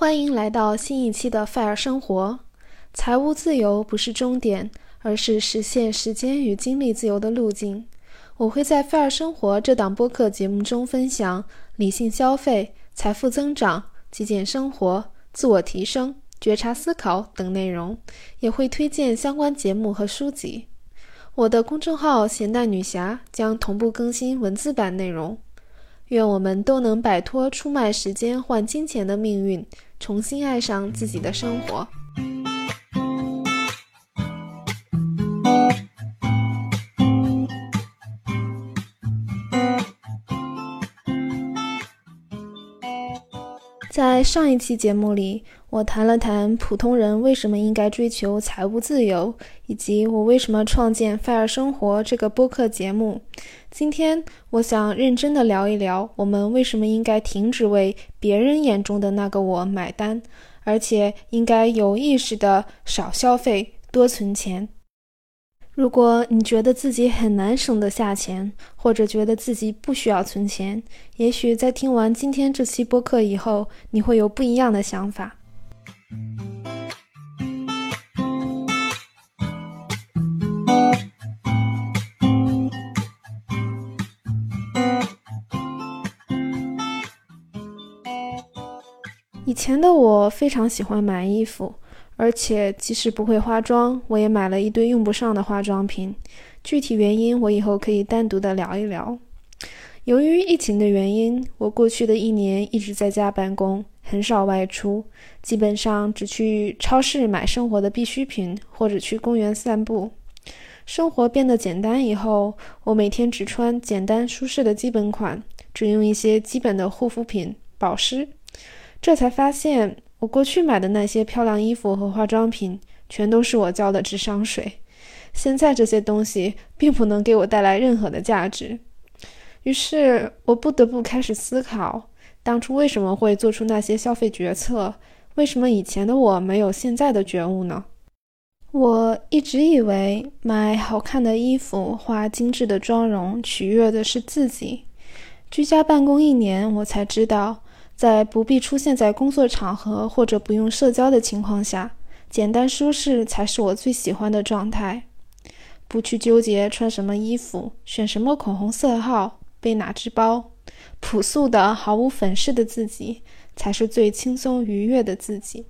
欢迎来到新一期的《费尔生活》。财务自由不是终点，而是实现时间与精力自由的路径。我会在《费尔生活》这档播客节目中分享理性消费、财富增长、极简生活、自我提升、觉察思考等内容，也会推荐相关节目和书籍。我的公众号“咸蛋女侠”将同步更新文字版内容。愿我们都能摆脱出卖时间换金钱的命运。重新爱上自己的生活。在上一期节目里，我谈了谈普通人为什么应该追求财务自由，以及我为什么创建《fire 生活》这个播客节目。今天，我想认真的聊一聊，我们为什么应该停止为别人眼中的那个我买单，而且应该有意识的少消费、多存钱。如果你觉得自己很难省得下钱，或者觉得自己不需要存钱，也许在听完今天这期播客以后，你会有不一样的想法。以前的我非常喜欢买衣服。而且，即使不会化妆，我也买了一堆用不上的化妆品。具体原因，我以后可以单独的聊一聊。由于疫情的原因，我过去的一年一直在家办公，很少外出，基本上只去超市买生活的必需品，或者去公园散步。生活变得简单以后，我每天只穿简单舒适的基本款，只用一些基本的护肤品、保湿。这才发现。我过去买的那些漂亮衣服和化妆品，全都是我交的智商税。现在这些东西并不能给我带来任何的价值，于是我不得不开始思考，当初为什么会做出那些消费决策？为什么以前的我没有现在的觉悟呢？我一直以为买好看的衣服、化精致的妆容，取悦的是自己。居家办公一年，我才知道。在不必出现在工作场合或者不用社交的情况下，简单舒适才是我最喜欢的状态。不去纠结穿什么衣服、选什么口红色号、背哪只包，朴素的、毫无粉饰的自己才是最轻松愉悦的自己。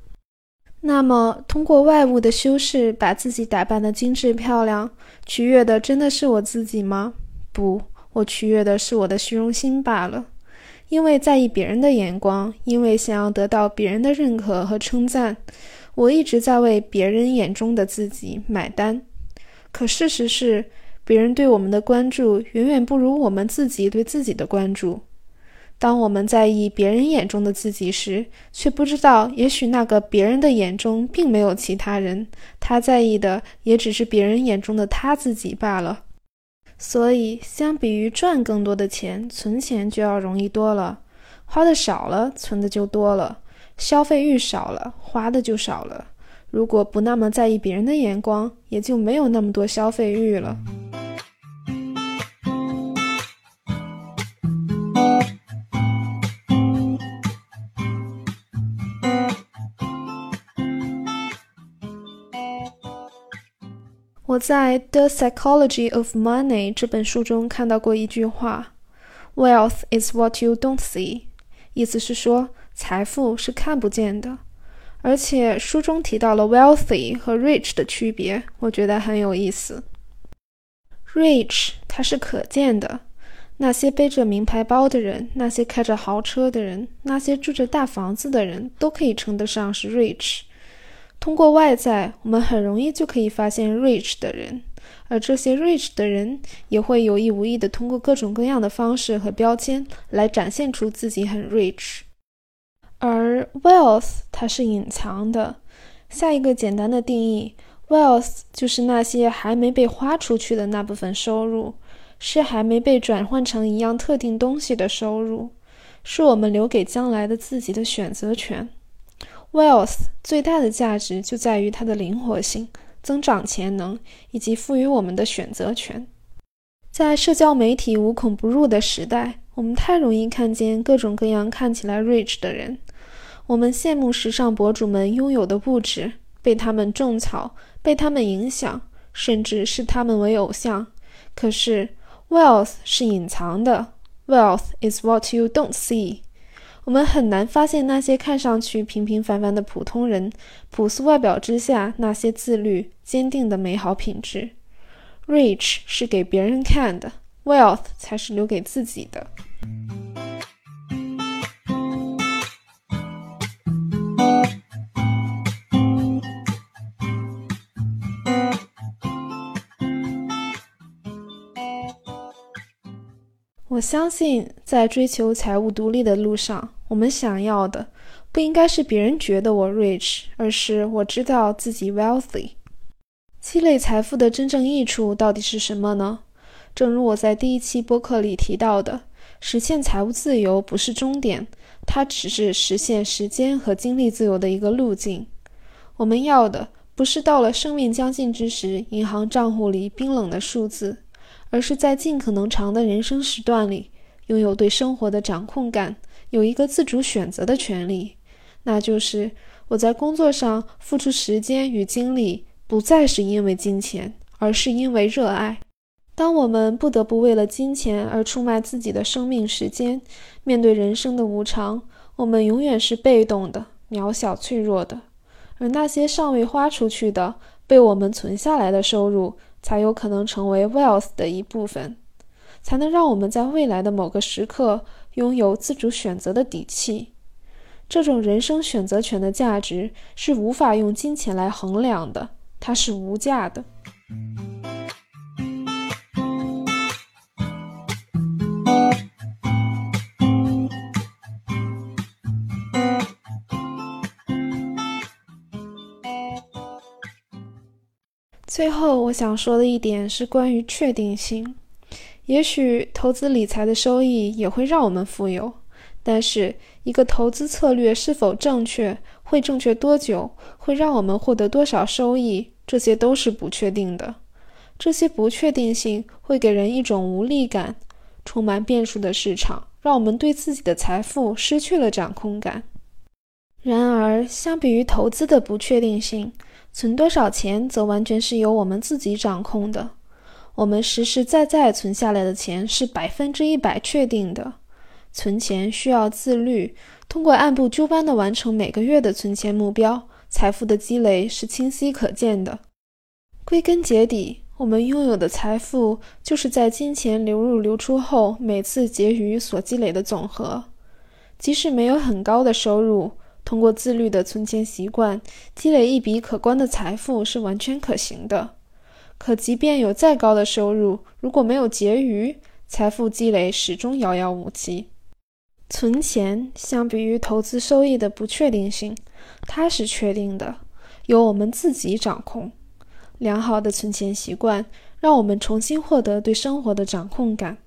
那么，通过外物的修饰把自己打扮得精致漂亮，取悦的真的是我自己吗？不，我取悦的是我的虚荣心罢了。因为在意别人的眼光，因为想要得到别人的认可和称赞，我一直在为别人眼中的自己买单。可事实是，别人对我们的关注远远不如我们自己对自己的关注。当我们在意别人眼中的自己时，却不知道，也许那个别人的眼中并没有其他人，他在意的也只是别人眼中的他自己罢了。所以，相比于赚更多的钱，存钱就要容易多了。花的少了，存的就多了；消费欲少了，花的就少了。如果不那么在意别人的眼光，也就没有那么多消费欲了。我在《The Psychology of Money》这本书中看到过一句话：“Wealth is what you don't see。”意思是说，财富是看不见的。而且书中提到了 “wealthy” 和 “rich” 的区别，我觉得很有意思。“rich” 它是可见的，那些背着名牌包的人，那些开着豪车的人，那些住着大房子的人，都可以称得上是 rich。通过外在，我们很容易就可以发现 rich 的人，而这些 rich 的人也会有意无意的通过各种各样的方式和标签来展现出自己很 rich。而 wealth 它是隐藏的。下一个简单的定义，wealth 就是那些还没被花出去的那部分收入，是还没被转换成一样特定东西的收入，是我们留给将来的自己的选择权。Wealth 最大的价值就在于它的灵活性、增长潜能以及赋予我们的选择权。在社交媒体无孔不入的时代，我们太容易看见各种各样看起来 rich 的人。我们羡慕时尚博主们拥有的物质，被他们种草，被他们影响，甚至视他们为偶像。可是，wealth 是隐藏的，wealth is what you don't see。我们很难发现那些看上去平平凡凡的普通人，朴素外表之下那些自律、坚定的美好品质。Rich 是给别人看的，wealth 才是留给自己的。我相信，在追求财务独立的路上，我们想要的不应该是别人觉得我 rich，而是我知道自己 wealthy。积累财富的真正益处到底是什么呢？正如我在第一期播客里提到的，实现财务自由不是终点，它只是实现时间和精力自由的一个路径。我们要的不是到了生命将近之时，银行账户里冰冷的数字。而是在尽可能长的人生时段里，拥有对生活的掌控感，有一个自主选择的权利。那就是我在工作上付出时间与精力，不再是因为金钱，而是因为热爱。当我们不得不为了金钱而出卖自己的生命时间，面对人生的无常，我们永远是被动的、渺小、脆弱的。而那些尚未花出去的、被我们存下来的收入，才有可能成为 wealth 的一部分，才能让我们在未来的某个时刻拥有自主选择的底气。这种人生选择权的价值是无法用金钱来衡量的，它是无价的。最后，我想说的一点是关于确定性。也许投资理财的收益也会让我们富有，但是一个投资策略是否正确，会正确多久，会让我们获得多少收益，这些都是不确定的。这些不确定性会给人一种无力感。充满变数的市场，让我们对自己的财富失去了掌控感。然而，相比于投资的不确定性，存多少钱则完全是由我们自己掌控的。我们实实在在存下来的钱是百分之一百确定的。存钱需要自律，通过按部就班地完成每个月的存钱目标，财富的积累是清晰可见的。归根结底，我们拥有的财富就是在金钱流入流出后每次结余所积累的总和。即使没有很高的收入，通过自律的存钱习惯，积累一笔可观的财富是完全可行的。可即便有再高的收入，如果没有结余，财富积累始终遥遥无期。存钱相比于投资收益的不确定性，它是确定的，由我们自己掌控。良好的存钱习惯，让我们重新获得对生活的掌控感。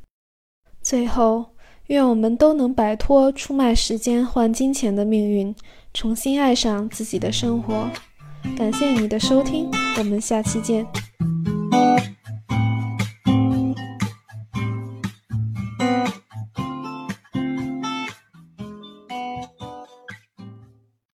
最后。愿我们都能摆脱出卖时间换金钱的命运，重新爱上自己的生活。感谢你的收听，我们下期见。